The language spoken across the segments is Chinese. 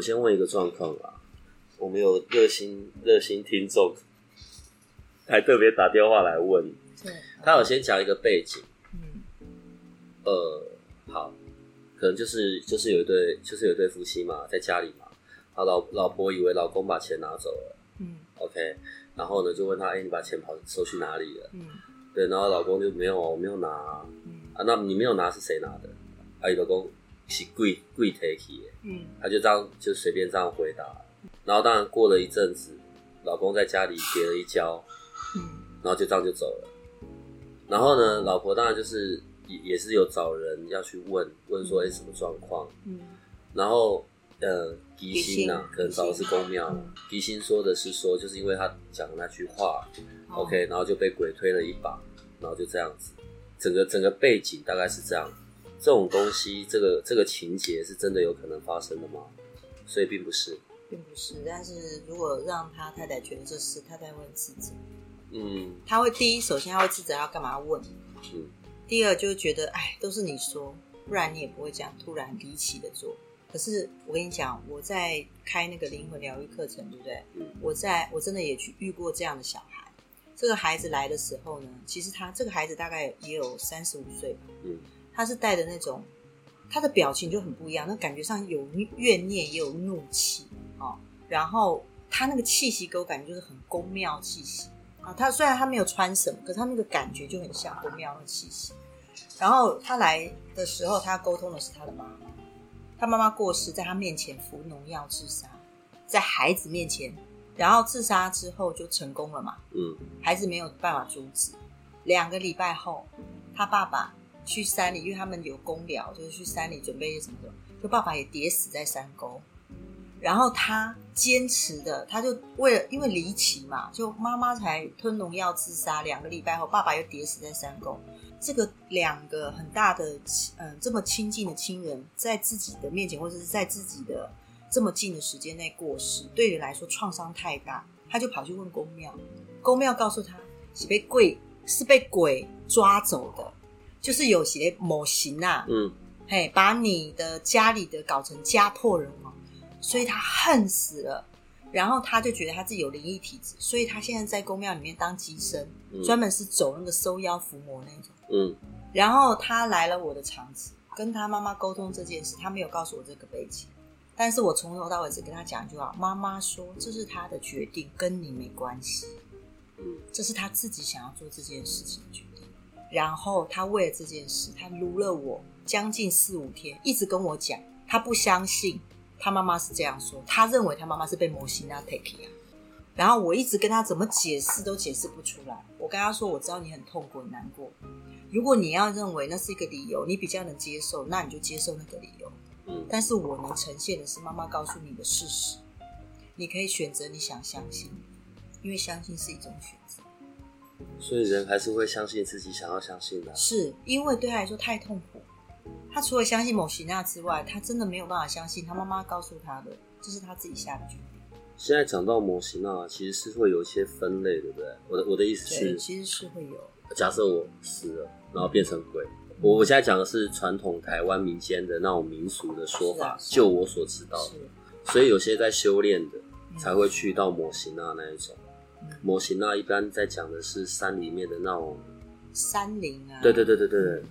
我先问一个状况啊，我们有热心热心听众，还特别打电话来问，他有先讲一个背景，嗯，呃，好，可能就是就是有一对就是有一对夫妻嘛，在家里嘛，啊老老婆以为老公把钱拿走了，嗯，OK，然后呢就问他，哎、你把钱跑收去哪里了？嗯对，然后老公就没有，我没有拿啊，嗯啊那你没有拿是谁拿的？啊，老公是贵贵 take 的。嗯他就这样就随便这样回答，然后当然过了一阵子，老公在家里跌了一跤，嗯然后就这样就走了。然后呢，老婆当然就是也也是有找人要去问问说，哎、什么状况？嗯然后呃，吉星呐、吉星可能找的是公庙嗯，吉星说的是说，就是因为他讲的那句话、哦 o k 然后就被鬼推了一把，然后就这样子，整个整个背景大概是这样。这种东西，这个这个情节是真的有可能发生的吗？所以并不是。并不是，但是如果让他太太觉得这是，太太会自责。嗯他会第一，首先他会自责要干嘛问；嗯第二就是觉得，哎，都是你说，不然你也不会这样突然离奇的做。可是我跟你讲，我在开那个灵魂疗愈课程，对不对？嗯我在我真的也去遇过这样的小孩。这个孩子来的时候呢，其实他这个孩子大概也有三十五岁吧，嗯他是带着那种，他的表情就很不一样，那感觉上有怨念也有怒气哦。然后他那个气息给我感觉就是很宫庙气息啊。他虽然他没有穿什么，可是他那个感觉就很像宫庙的气息。然后他来的时候，他沟通的是他的妈妈，他妈妈过世，在他面前服农药自杀，在孩子面前，然后自杀之后就成功了嘛。嗯孩子没有办法阻止。两个礼拜后，他爸爸去山里，因为他们有公疗，就是去山里准备什么的，就爸爸也跌死在山沟。然后他坚持的，他就为了因为离奇嘛，就妈妈才吞农药自杀，两个礼拜后，爸爸又跌死在山沟。这个两个很大的，嗯、这么亲近的亲人，在自己的面前，或者是在自己的这么近的时间内过世，对人来说创伤太大，他就跑去问公庙，公庙告诉他是被鬼是被鬼抓走的，就是有些某型啊，嗯嘿，把你的家里的搞成家破人亡，所以他恨死了。然后他就觉得他自己有灵异体质，所以他现在在公庙里面当机身，嗯专门是走那个收妖伏魔那种。嗯然后他来了我的场子，跟他妈妈沟通这件事，他没有告诉我这个背景，但是我从头到尾只跟他讲一句话：妈妈说这是他的决定，跟你没关系，嗯这是他自己想要做这件事情的决定。然后他为了这件事，他撸了我将近四五天，一直跟我讲，他不相信他妈妈是这样说，他认为他妈妈是被摩西娜 take 啊。然后我一直跟他怎么解释都解释不出来。我跟他说，我知道你很痛苦、很难过。如果你要认为那是一个理由，你比较能接受，那你就接受那个理由。嗯但是我能呈现的是妈妈告诉你的事实，你可以选择你想相信，因为相信是一种选择。所以人还是会相信自己想要相信的啊、是因为对他来说太痛苦。他除了相信某西娜之外，他真的没有办法相信他妈妈告诉他的，这是他自己下的决定。现在讲到模型啊，其实是会有一些分类，对不对？我的我的意思，是，其实是会有。假设我死了，然后变成鬼，我我现在讲的是传统台湾民间的那种民俗的说法，啊啊就我所知道的。所以有些在修炼的嗯才会去到模型啊那一种。嗯模型那，一般在讲的是山里面的那种，山林啊，对对对对对，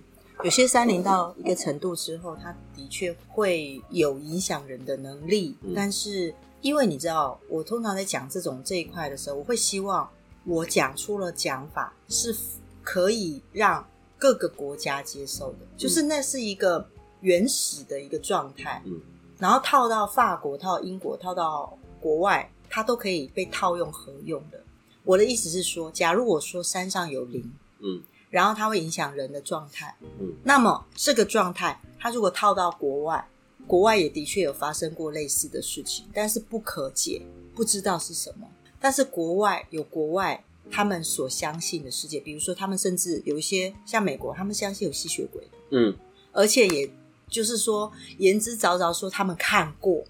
有些山林到一个程度之后，它的确会有影响人的能力，嗯。但是因为你知道，我通常在讲这种这一块的时候，我会希望我讲出了讲法是可以让各个国家接受的，就是那是一个原始的一个状态，嗯。然后套到法国、套到英国、套到国外，它都可以被套用合用的。我的意思是说，假如我说山上有灵，嗯。然后它会影响人的状态，嗯。那么这个状态，它如果套到国外，国外也的确有发生过类似的事情，但是不可解，不知道是什么。但是国外有国外他们所相信的世界，比如说他们甚至有一些像美国，他们相信有吸血鬼，嗯，而且也就是说言之凿凿说他们看过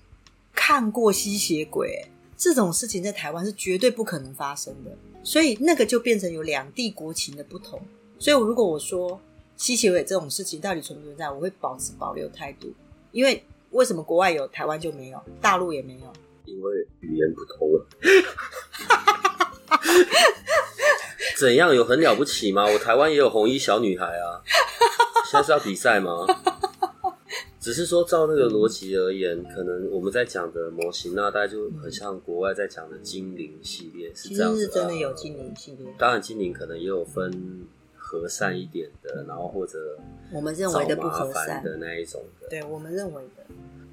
看过吸血鬼，这种事情在台湾是绝对不可能发生的。所以那个就变成有两地国情的不同。所以如果我说吸血鬼这种事情到底存不存在，我会保持保留态度，因为为什么国外有，台湾就没有，大陆也没有？因为语言不通了。怎样有很了不起吗？我台湾也有红衣小女孩啊。现在是要比赛吗？只是说照那个逻辑而言，可能我们在讲的模型那大概就很像国外在讲的精灵系列，是这样子。实是真的有精灵系列，当然，精灵可能也有分和善一点的，然后或者我们认为的不和善，的那一种的。对我们认为的。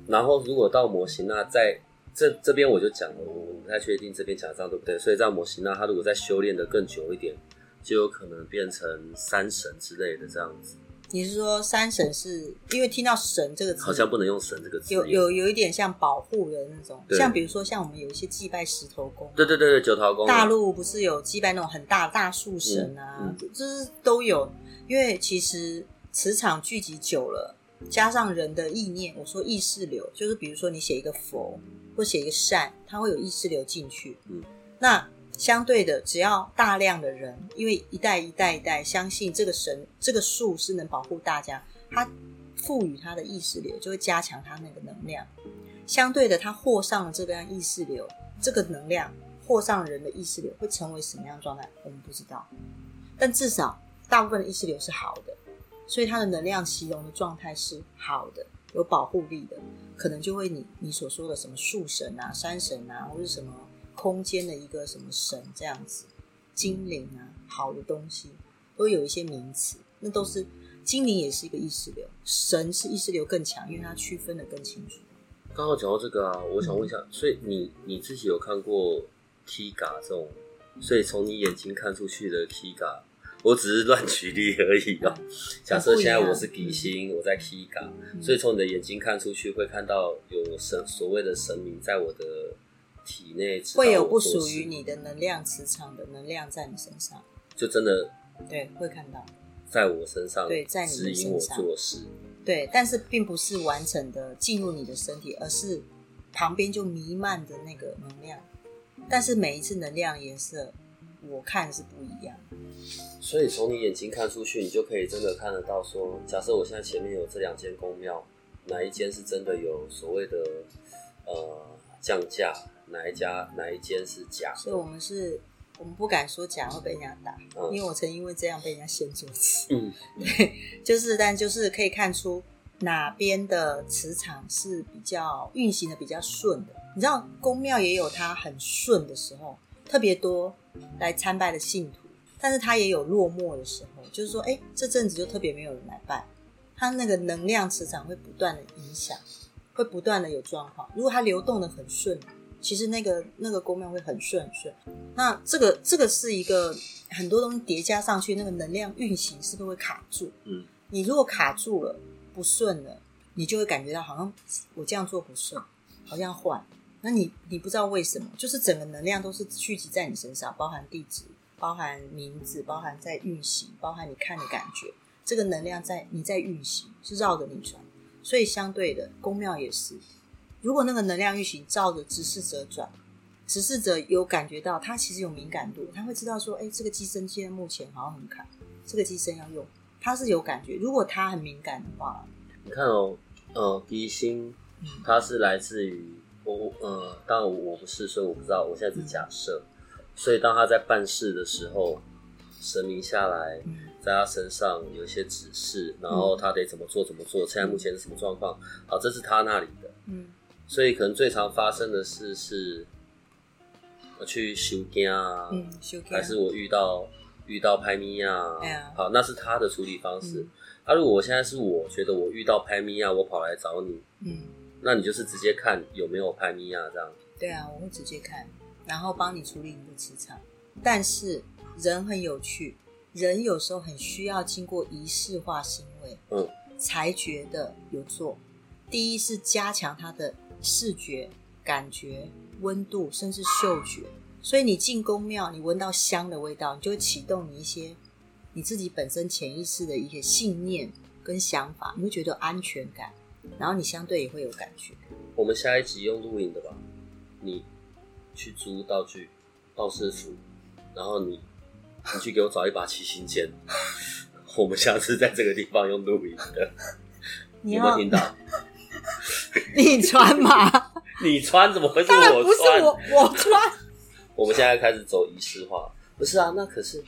然后如果到模型那在这这边我就讲了，我不太确定这边讲这样对不对。所以在模型那，他如果再修炼的更久一点，就有可能变成山神之类的这样子。你是说山神是因为听到神这个词，好像不能用神这个词。有有有一点像保护的那种，像比如说像我们有一些祭拜石头公，对对对对，九桃公大陆不是有祭拜那种很大大树神啊，嗯就是都有。因为其实磁场聚集久了，加上人的意念，我说意识流，就是比如说你写一个佛或写一个善，它会有意识流进去。嗯，那相对的，只要大量的人，因为一代一代一代相信这个神这个树是能保护大家，他赋予他的意识流，就会加强他那个能量。相对的，他获上了这个样意识流，这个能量获上人的意识流会成为什么样状态，我们不知道。但至少大部分的意识流是好的，所以它的能量形容的状态是好的，有保护力的，可能就会你你所说的什么树神啊、山神啊，或者什么空间的一个什么神这样子，精灵啊，好的东西都有一些名词，那都是精灵也是一个意识流，神是意识流更强，因为它区分的更清楚。刚好讲到这个啊，我想问一下，所以你你自己有看过 Kiga 这种，所以从你眼睛看出去的 Kiga，我只是乱举例而已啊。假设现在我是吉星，我在 Kiga，所以从你的眼睛看出去，会看到有神所谓的神明在我的体内，会有不属于，你的能量磁场的能量在你身上，就真的对，会看到，在我身上，对在你的指引我身上做事。对，但是并不是完整的进入你的身体，而是旁边就弥漫的那个能量，但是每一次能量颜色，我看是不一样。所以从你眼睛看出去，你就可以真的看得到说，假设我现在前面有这两间宫庙，哪一间是真的有所谓的呃降价，哪一家哪一间是假所以我们是，我们不敢说假会被人家打，嗯因为我曾因为这样被人家掀桌子。嗯，对就是，但就是可以看出哪边的磁场是比较运行的比较顺的。你知道，宫庙也有它很顺的时候，特别多来参拜的信徒，但是它也有落寞的时候，就是说，哎，这阵子就特别没有人来拜，它那个能量磁场会不断的影响，会不断的有状况。如果它流动的很顺，其实那个那个宫庙会很顺很顺。那这个这个是一个很多东西叠加上去，那个能量运行是不是会卡住？嗯，你如果卡住了，不顺了，你就会感觉到好像我这样做不顺，好像换。那你你不知道为什么，就是整个能量都是聚集在你身上，包含地址、包含名字、包含在运行、包含你看的感觉，这个能量在你在运行，是绕着你转。所以相对的，宫庙也是，如果那个能量运行照着指示者转，指示者有感觉到他其实有敏感度，他会知道说，哎，这个机身现在目前好像很卡，这个机身要用，他是有感觉。如果他很敏感的话，你看哦，呃，鼻星嗯它是来自于我，呃，当然我不是，所以我不知道，我现在只假设。所以当他在办事的时候，神明下来嗯在他身上有一些指示，然后他得怎么做怎么做，现在目前是什么状况？好，这是他那里的。嗯所以可能最常发生的事是，我去修家啊，嗯，修还是我遇到遇到拍咪呀哎呀，好，那是他的处理方式嗯。那、如果我现在是我觉得我遇到拍咪呀，我跑来找你，嗯，那你就是直接看有没有拍咪呀这样。对啊，我会直接看，然后帮你处理你的磁场。但是人很有趣，人有时候很需要经过仪式化行为，嗯，才觉得有做。第一是加强他的视觉、感觉、温度，甚至嗅觉。所以你进宫庙，你闻到香的味道，你就会启动你一些你自己本身潜意识的一些信念跟想法，你会觉得安全感，然后你相对也会有感觉。我们下一集用录影的吧，你去租道具，道士服，然后你你去给我找一把七星剑，我们下次在这个地方用录影的，你有没有要听到？你穿嘛？你穿怎么会是当然我穿？不是我，我穿。我们现在开始走仪式化，不是啊？那可是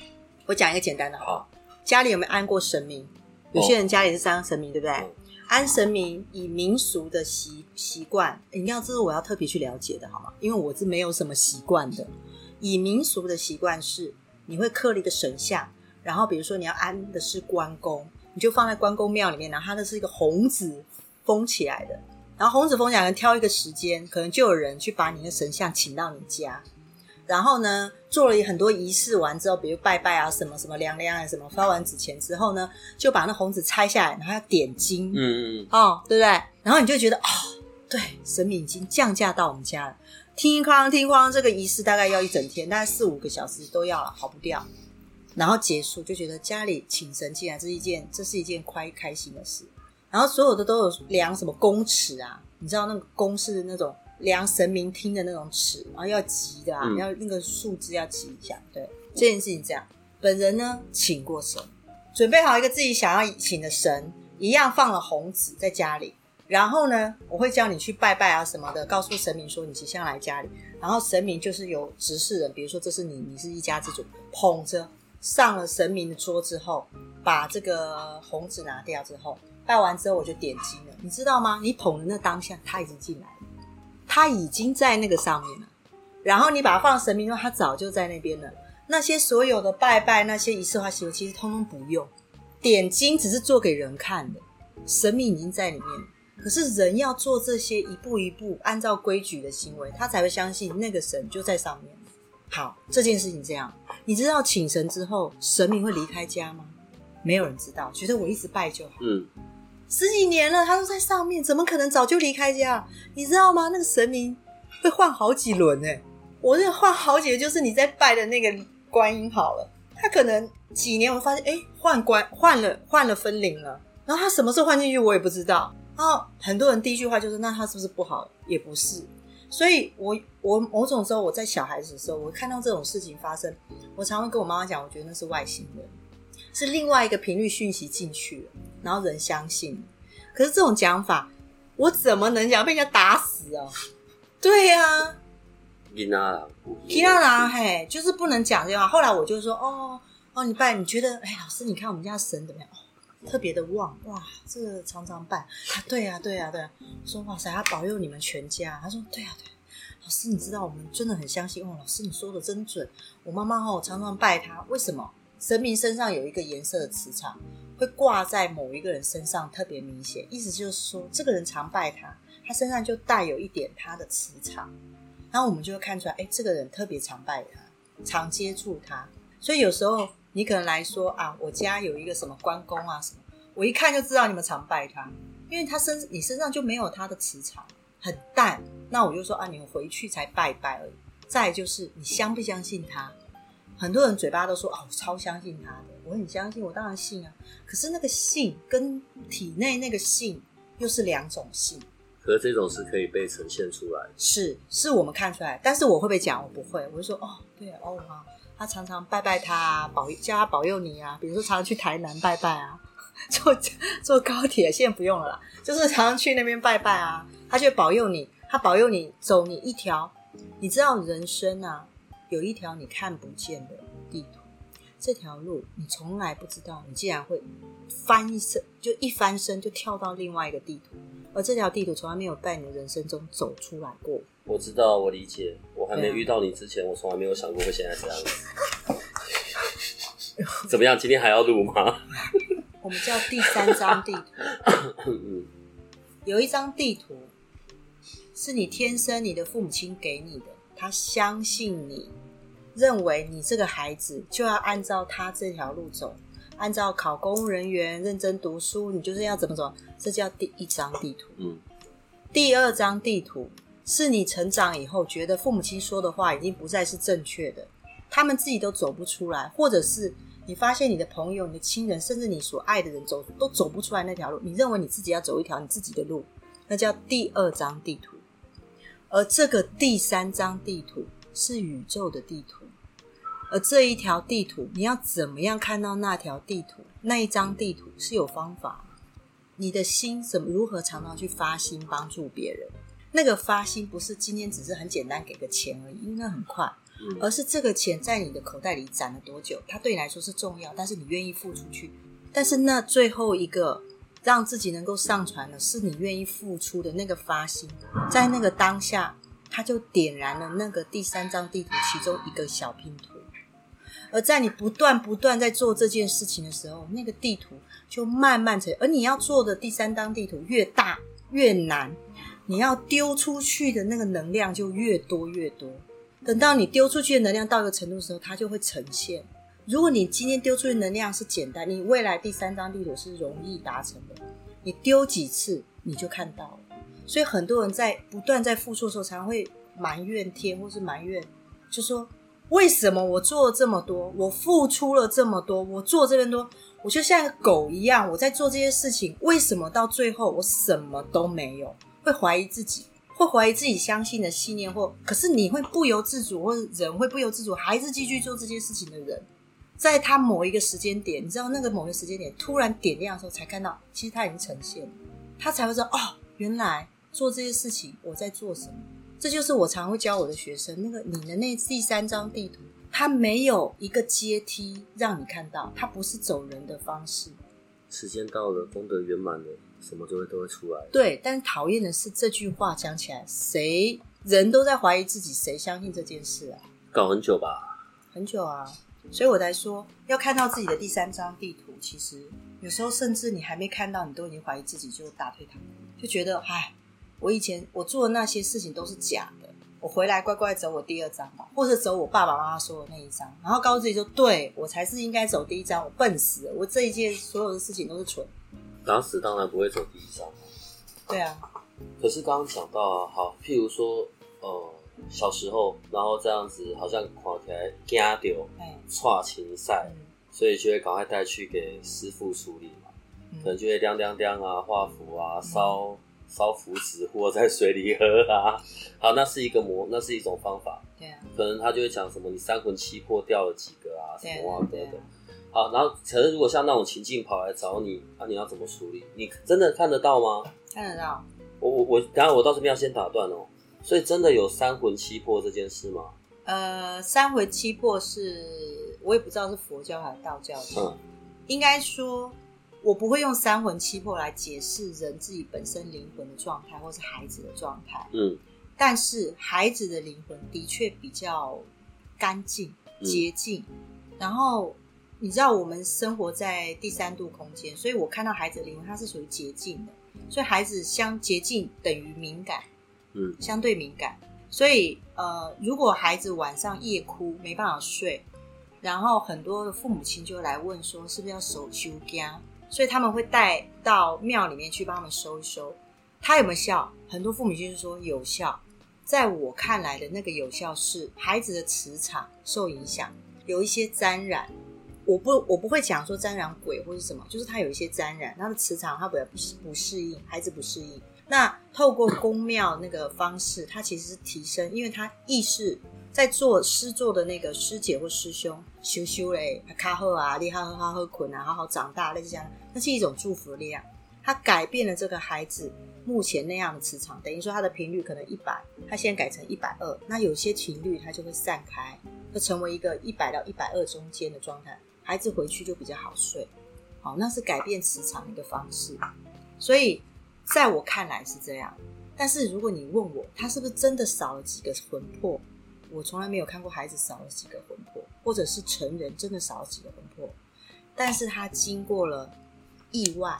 我讲一个简单的，好，家里有没有安过神明？有些人家里是安神明，对不对？嗯安神明以民俗的习习惯，你要这是我要特别去了解的，好吗？因为我是没有什么习惯的。以民俗的习惯是，你会刻了一个神像，然后比如说你要安的是关公，你就放在关公庙里面，然后它的是一个红纸封起来的，然后红纸封起来，可能挑一个时间，可能就有人去把你的神像请到你家，然后呢，做了很多仪式完之后，比如拜拜啊，什么什么凉凉啊，什么发完纸钱之后呢，就把那红纸拆下来，然后要点睛，嗯嗯嗯，哦，对不对？然后你就觉得哦，对，神明已经降价到我们家了。听哐听哐，这个仪式大概要一整天，大概四五个小时都要了，跑不掉。然后结束就觉得家里请神进来，这是一件这是一件快开心的事。然后所有的都有量什么公尺啊，你知道那个公是那种量神明听的那种尺，然后要急的啊，嗯要那个数字要急一下。对，这件事情这样。本人呢请过神，准备好一个自己想要请的神，一样放了红纸在家里。然后呢，我会叫你去拜拜啊什么的，告诉神明说你即将来家里。然后神明就是有执事人，比如说这是你，你是一家之主，捧着上了神明的桌之后，把这个红纸拿掉之后，拜完之后我就点睛了，你知道吗？你捧的那当下他已经进来了，他已经在那个上面了。然后你把它放神明后，他早就在那边了。那些所有的拜拜、那些仪式化行为，其实通通不用，点睛只是做给人看的，神明已经在里面了。可是人要做这些一步一步按照规矩的行为，他才会相信那个神就在上面。好，这件事情这样，你知道请神之后，神明会离开家吗？没有人知道，觉得我一直拜就好。嗯，十几年了，他都在上面，怎么可能早就离开家？你知道吗？那个神明会换好几轮呢。我这换好几个，就是你在拜的那个观音好了，他可能几年我发现，哎，换关换了换了分灵了，然后他什么时候换进去我也不知道。然后很多人第一句话就是，那他是不是不好？也不是。所以我我某种时候我在小孩子的时候，我看到这种事情发生，我常会跟我妈妈讲，我觉得那是外星人，是另外一个频率讯息进去了，然后人相信。可是这种讲法，我怎么能讲被人家打死啊？对呀、啊，囡仔啦，皮娜娜嘿，就是不能讲这话。后来我就说，哦哦，你拜，你觉得，哎，老师，你看我们家神怎么样？哦，特别的旺，哇，这个常常拜啊，对呀、对呀、对呀、我说哇塞，他保佑你们全家。他说对呀、对呀、老师，你知道我们真的很相信哦，老师你说的真准。我妈妈哦常常拜他，为什么？神明身上有一个颜色的磁场，会挂在某一个人身上特别明显，意思就是说，这个人常拜他，他身上就带有一点他的磁场，然后我们就会看出来，哎，这个人特别常拜他，常接触他，所以有时候你可能来说啊，我家有一个什么关公啊什么，我一看就知道你们常拜他，因为他身你身上就没有他的磁场，很淡。那我就说啊，你们回去才拜拜而已。再就是你相不相信他？很多人嘴巴都说哦，我超相信他的，我很相信，我当然信啊。可是那个信跟体内那个信又是两种信，可是这种是可以被呈现出来的。是是我们看出来，但是我会不会讲？我不会，我就说哦，对哦好，他常常拜拜他啊，保叫他保佑你啊，比如说常常去台南拜拜啊，坐坐高铁，现在不用了啦，就是常常去那边拜拜啊，他就保佑你，他保佑你走你一条，你知道人生啊，有一条你看不见的地图，这条路你从来不知道，你竟然会翻一身，就一翻身就跳到另外一个地图，而这条地图从来没有在你的人生中走出来过。我知道，我理解。我还没遇到你之前，我从来没有想过会现在这样子。怎么样？今天还要录吗？我们叫第三张地图，嗯有一张地图是你天生你的父母亲给你的，他相信你，认为你这个孩子就要按照他这条路走，按照考公务人员认真读书，你就是要怎么走，这叫第一张地图。嗯第二张地图是你成长以后觉得父母亲说的话已经不再是正确的，他们自己都走不出来，或者是你发现你的朋友、你的亲人，甚至你所爱的人走都走不出来那条路，你认为你自己要走一条你自己的路，那叫第二张地图。而这个第三张地图是宇宙的地图，而这一条地图你要怎么样看到那条地图？那一张地图是有方法。你的心怎么如何常常去发心帮助别人？那个发心不是今天只是很简单给个钱而已，因为那很快，而是这个钱在你的口袋里攒了多久，它对你来说是重要，但是你愿意付出去。但是那最后一个让自己能够上传的，是你愿意付出的那个发心，在那个当下，它就点燃了那个第三张地图其中一个小拼图。而在你不断不断在做这件事情的时候，那个地图就慢慢成。而你要做的第三张地图越大越难，你要丢出去的那个能量就越多越多。等到你丢出去的能量到一个程度的时候，它就会呈现。如果你今天丢出去能量是简单，你未来第三张地图是容易达成的。你丢几次你就看到了。所以很多人在不断在付出的时候，常常会埋怨天，或是埋怨，就说。为什么我做了这么多，我付出了这么多，我做这边多，我就像一个狗一样，我在做这些事情，为什么到最后我什么都没有？会怀疑自己，会怀疑自己相信的信念，或可是你会不由自主，或者人会不由自主，还是继续做这些事情的人，在他某一个时间点，你知道那个某一个时间点突然点亮的时候，才看到其实他已经呈现，他才会知道哦，原来做这些事情我在做什么。这就是我常会教我的学生，那个你的那第三张地图，它没有一个阶梯让你看到，它不是走人的方式。时间到了，功德圆满了，什么都会都会出来。对，但是讨厌的是这句话讲起来，谁人都在怀疑自己，谁相信这件事啊？搞很久吧？很久啊，所以我才说要看到自己的第三张地图，其实有时候甚至你还没看到，你都已经怀疑自己，就打退堂鼓，就觉得唉。我以前我做的那些事情都是假的，我回来乖乖走我第二张吧，或者走我爸爸妈妈说的那一张，然后告诉自己说，对我才是应该走第一张，我笨死了，我这一届所有的事情都是蠢。打死当然不会走第一张。对啊。可是刚刚讲到啊，好，譬如说，呃，小时候，然后这样子好像看起来惊掉，嗯，跨情赛，所以就会赶快带去给师傅处理嘛，可能就会亮亮亮啊，画符啊，烧。烧符纸或在水里喝啊，好，那是一个魔，那是一种方法。对啊，可能他就会讲什么，你三魂七魄掉了几个啊，什么啊，等等。好，然后可是如果像那种情境跑来找你，那你要怎么处理？你真的看得到吗？看得到。我我我，等下我到这边要先打断哦。所以真的有三魂七魄这件事吗？呃，三魂七魄是我也不知道是佛教还是道教的，嗯，应该说。我不会用三魂七魄来解释人自己本身灵魂的状态，或是孩子的状态。嗯，但是孩子的灵魂的确比较干净、洁净。然后你知道，我们生活在第三度空间，所以我看到孩子的灵魂，它是属于洁净的。所以孩子相洁净等于敏感，嗯，相对敏感。所以呃，如果孩子晚上夜哭没办法睡，然后很多的父母亲就来问说，是不是要守修家？所以他们会带到庙里面去帮他们收一收，他有没有效？很多父母就是说有效。在我看来的那个有效是孩子的磁场受影响，有一些沾染。我不我不会讲说沾染鬼或是什么，就是他有一些沾染，他的磁场他不不适应，孩子不适应。那透过宫庙那个方式，他其实是提升，因为他意识。在做师做的那个师姐或师兄修修嘞，卡好啊，你好好好好困啊，好好长大，类似这样，那是一种祝福力量。它改变了这个孩子目前那样的磁场，等于说他的频率可能一百，他现在改成一百二，那有些频率它就会散开，会成为一个一百到一百二中间的状态，孩子回去就比较好睡。好，那是改变磁场的一个方式。所以在我看来是这样，但是如果你问我，他是不是真的少了几个魂魄？我从来没有看过孩子少了几个魂魄，或者是成人真的少了几个魂魄，但是他经过了意外、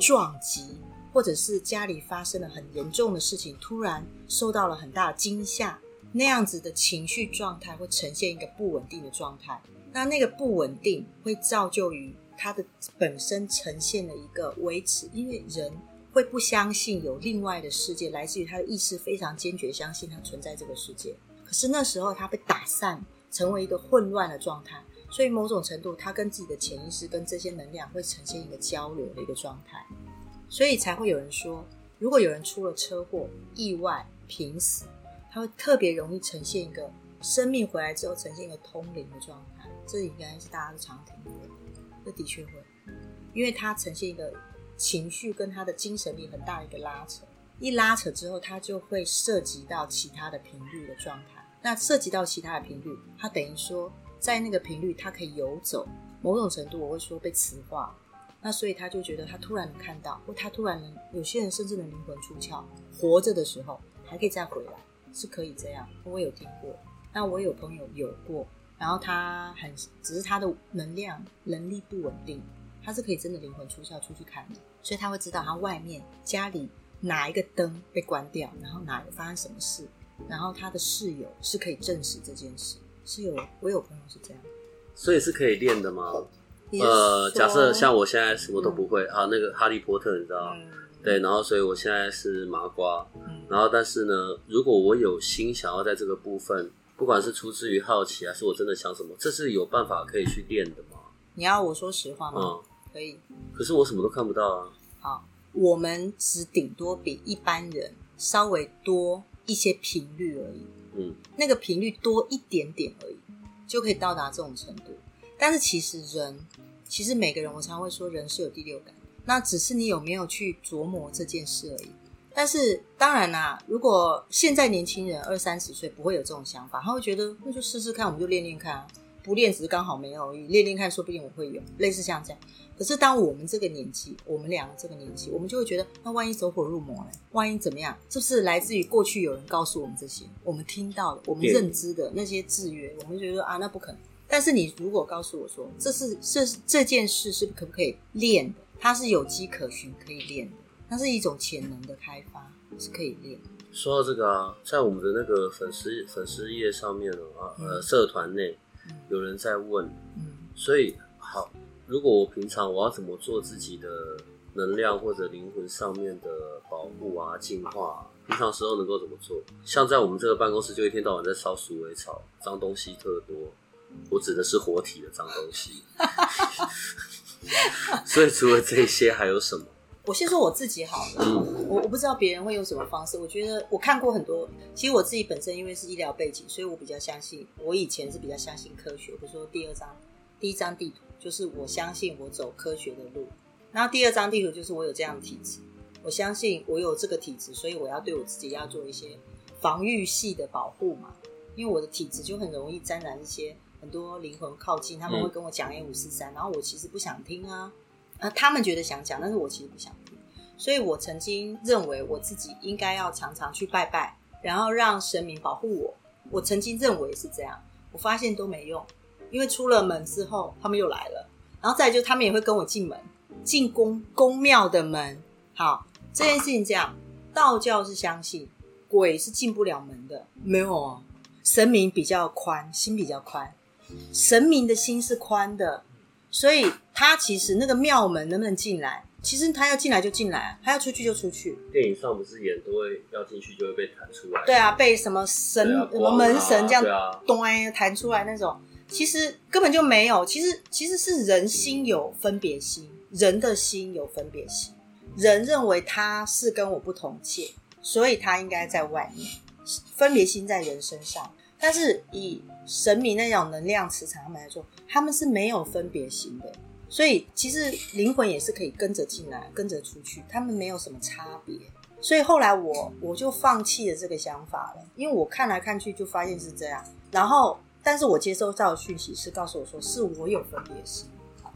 撞击，或者是家里发生了很严重的事情，突然受到了很大的惊吓，那样子的情绪状态会呈现一个不稳定的状态。那那个不稳定会造就于他的本身呈现了一个维持，因为人。会不相信有另外的世界，来自于他的意识非常坚决相信他存在这个世界。可是那时候他被打散，成为一个混乱的状态，所以某种程度他跟自己的潜意识跟这些能量会呈现一个交流的一个状态，所以才会有人说，如果有人出了车祸、意外、濒死，他会特别容易呈现一个生命回来之后呈现一个通灵的状态，这应该是大家都常听的，这的确会，因为他呈现一个。情绪跟他的精神力很大的一个拉扯，一拉扯之后，他就会涉及到其他的频率的状态。那涉及到其他的频率，他等于说在那个频率，他可以游走。某种程度，我会说被磁化。那所以他就觉得他突然能看到，或他突然，有些人甚至能灵魂出窍，活着的时候还可以再回来，是可以这样。我有听过，那我有朋友有过，然后他很，只是他的能量能力不稳定。他是可以真的灵魂出窍出去看的，所以他会知道他外面家里哪一个灯被关掉，然后哪发生什么事，然后他的室友是可以证实这件事。是有我有朋友是这样，所以是可以练的吗？呃，假设像我现在什么都不会啊，那个哈利波特你知道，对，然后所以我现在是麻瓜，然后但是呢，如果我有心想要在这个部分，不管是出自于好奇还是我真的想什么，这是有办法可以去练的吗？你要我说实话吗？可以，可是我什么都看不到啊。好，我们只顶多比一般人稍微多一些频率而已。嗯，那个频率多一点点而已，就可以到达这种程度。但是其实人，其实每个人，我常会说人是有第六感，那只是你有没有去琢磨这件事而已。但是当然啦，如果现在年轻人二三十岁不会有这种想法，他会觉得那就试试看，我们就练练看啊。不练只是刚好没有，练练看，说不定我会有类似像这样。可是当我们这个年纪，我们两个这个年纪，我们就会觉得，那万一走火入魔呢？万一怎么样？这是来自于过去有人告诉我们这些，我们听到的，我们认知的那些制约，我们觉得啊，那不可能。但是你如果告诉我说，这是这这件事是可不可以练的？它是有迹可循，可以练的，它是一种潜能的开发，是可以练。说到这个啊，在我们的那个粉丝粉丝页上面啊，呃，社团内。有人在问，嗯所以好，如果我平常我要怎么做自己的能量或者灵魂上面的保护啊、净化，平常时候能够怎么做？像在我们这个办公室，就一天到晚在烧鼠尾草，脏东西特多。我指的是活体的脏东西。所以除了这些，还有什么？我先说我自己好了，我我不知道别人会用什么方式。我觉得我看过很多，其实我自己本身因为是医疗背景，所以我比较相信。我以前是比较相信科学。比如说第二张，第一张地图就是我相信我走科学的路，然后第二张地图就是我有这样的体质，我相信我有这个体质，所以我要对我自己要做一些防御系的保护嘛。因为我的体质就很容易沾染一些很多灵魂靠近，他们会跟我讲 A 五四三，然后我其实不想听啊。啊，他们觉得想讲，但是我其实不想听，所以我曾经认为我自己应该要常常去拜拜，然后让神明保护我。我曾经认为是这样，我发现都没用，因为出了门之后，他们又来了，然后再就他们也会跟我进门，进宫宫庙的门。好，这件事情这样，道教是相信鬼是进不了门的，没有啊，神明比较宽，心比较宽，神明的心是宽的。所以他其实那个庙门能不能进来？其实他要进来就进来，他要出去就出去。电影上不是演都会要进去就会被弹出来？对啊，被什么神什么门神这样咚弹出来那种，其实根本就没有。其实其实是人心有分别心，人的心有分别心，人认为他是跟我不同界，所以他应该在外面。分别心在人身上，但是以神明那种能量磁场他们来说。他们是没有分别心的，所以其实灵魂也是可以跟着进来，跟着出去，他们没有什么差别。所以后来我我就放弃了这个想法了，因为我看来看去就发现是这样。然后，但是我接收到的讯息是告诉我说，是我有分别心，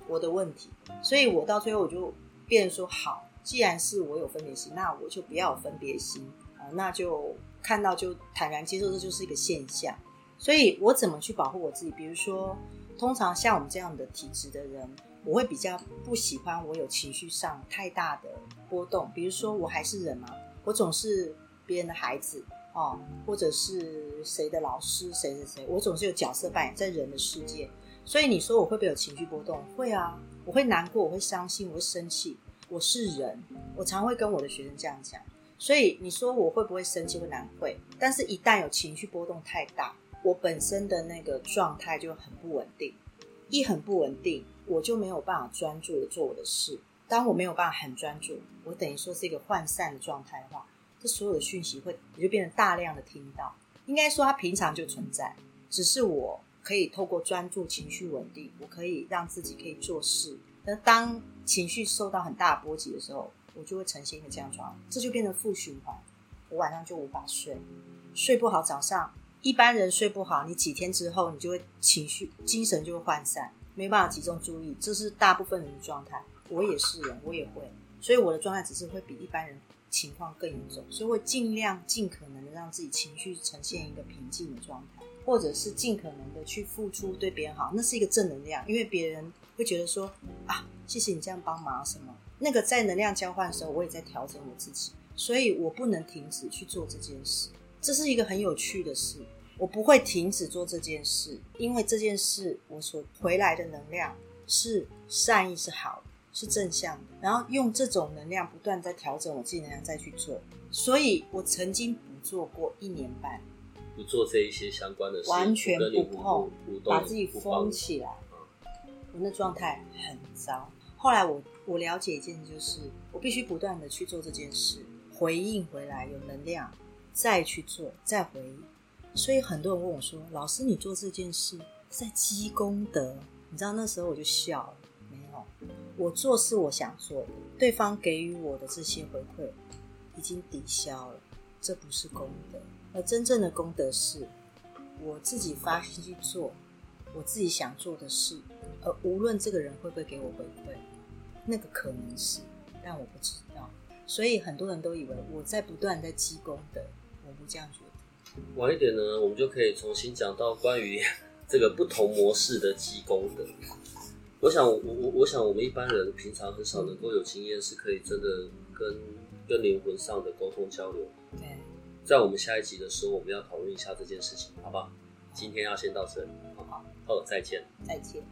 我的问题。所以我到最后我就变说，好，既然是我有分别心，那我就不要有分别心啊，那就看到就坦然接受，这就是一个现象。所以我怎么去保护我自己？比如说。通常像我们这样的体质的人，我会比较不喜欢我有情绪上太大的波动。比如说，我还是人嘛，我总是别人的孩子哦，或者是谁的老师，谁谁谁，我总是有角色扮演在人的世界。所以你说我会不会有情绪波动？会啊，我会难过，我会伤心，我会生气。我是人，我常会跟我的学生这样讲。所以你说我会不会生气？会难会，但是一旦有情绪波动太大，我本身的那个状态就很不稳定。一很不稳定，我就没有办法专注的做我的事。当我没有办法很专注，我等于说是一个涣散的状态的话，这所有的讯息会你就变成大量的听到。应该说它平常就存在，只是我可以透过专注、情绪稳定，我可以让自己可以做事。那当情绪受到很大波及的时候，我就会呈现一个这样状态，这就变成负循环。我晚上就无法睡，睡不好，早上一般人睡不好，你几天之后你就会情绪、精神就会涣散，没办法集中注意，这是大部分人的状态。我也是人，我也会，所以我的状态只是会比一般人情况更严重，所以会尽量尽可能的让自己情绪呈现一个平静的状态，或者是尽可能的去付出对别人好，那是一个正能量，因为别人会觉得说啊，谢谢你这样帮忙什么。那个在能量交换的时候，我也在调整我自己，所以我不能停止去做这件事。这是一个很有趣的事，我不会停止做这件事，因为这件事我所回来的能量是善意、是好、是正向的。然后用这种能量不断在调整我自己能量再去做。所以我曾经不做过一年半，不做这一些相关的事，完全不碰，把自己封起来，我那状态很糟。后来我我了解一件事，就是我必须不断的去做这件事，回应回来有能量，再去做，再回。所以很多人问我说：“老师，你做这件事在积功德？”你知道那时候我就笑了，没有，我做是我想做的，对方给予我的这些回馈已经抵消了，这不是功德。而真正的功德是我自己发心去做我自己想做的事，而无论这个人会不会给我回馈。那个可能是，但我不知道，所以很多人都以为我在不断在积功德，我不这样觉得。晚一点呢，我们就可以重新讲到关于 这个不同模式的积功德。我想，我我我想，我们一般人平常很少能够有经验，是可以真的跟跟灵魂上的沟通交流。对，在我们下一集的时候，我们要讨论一下这件事情，好不好？今天要先到这里，好不好，哦，再见，再见。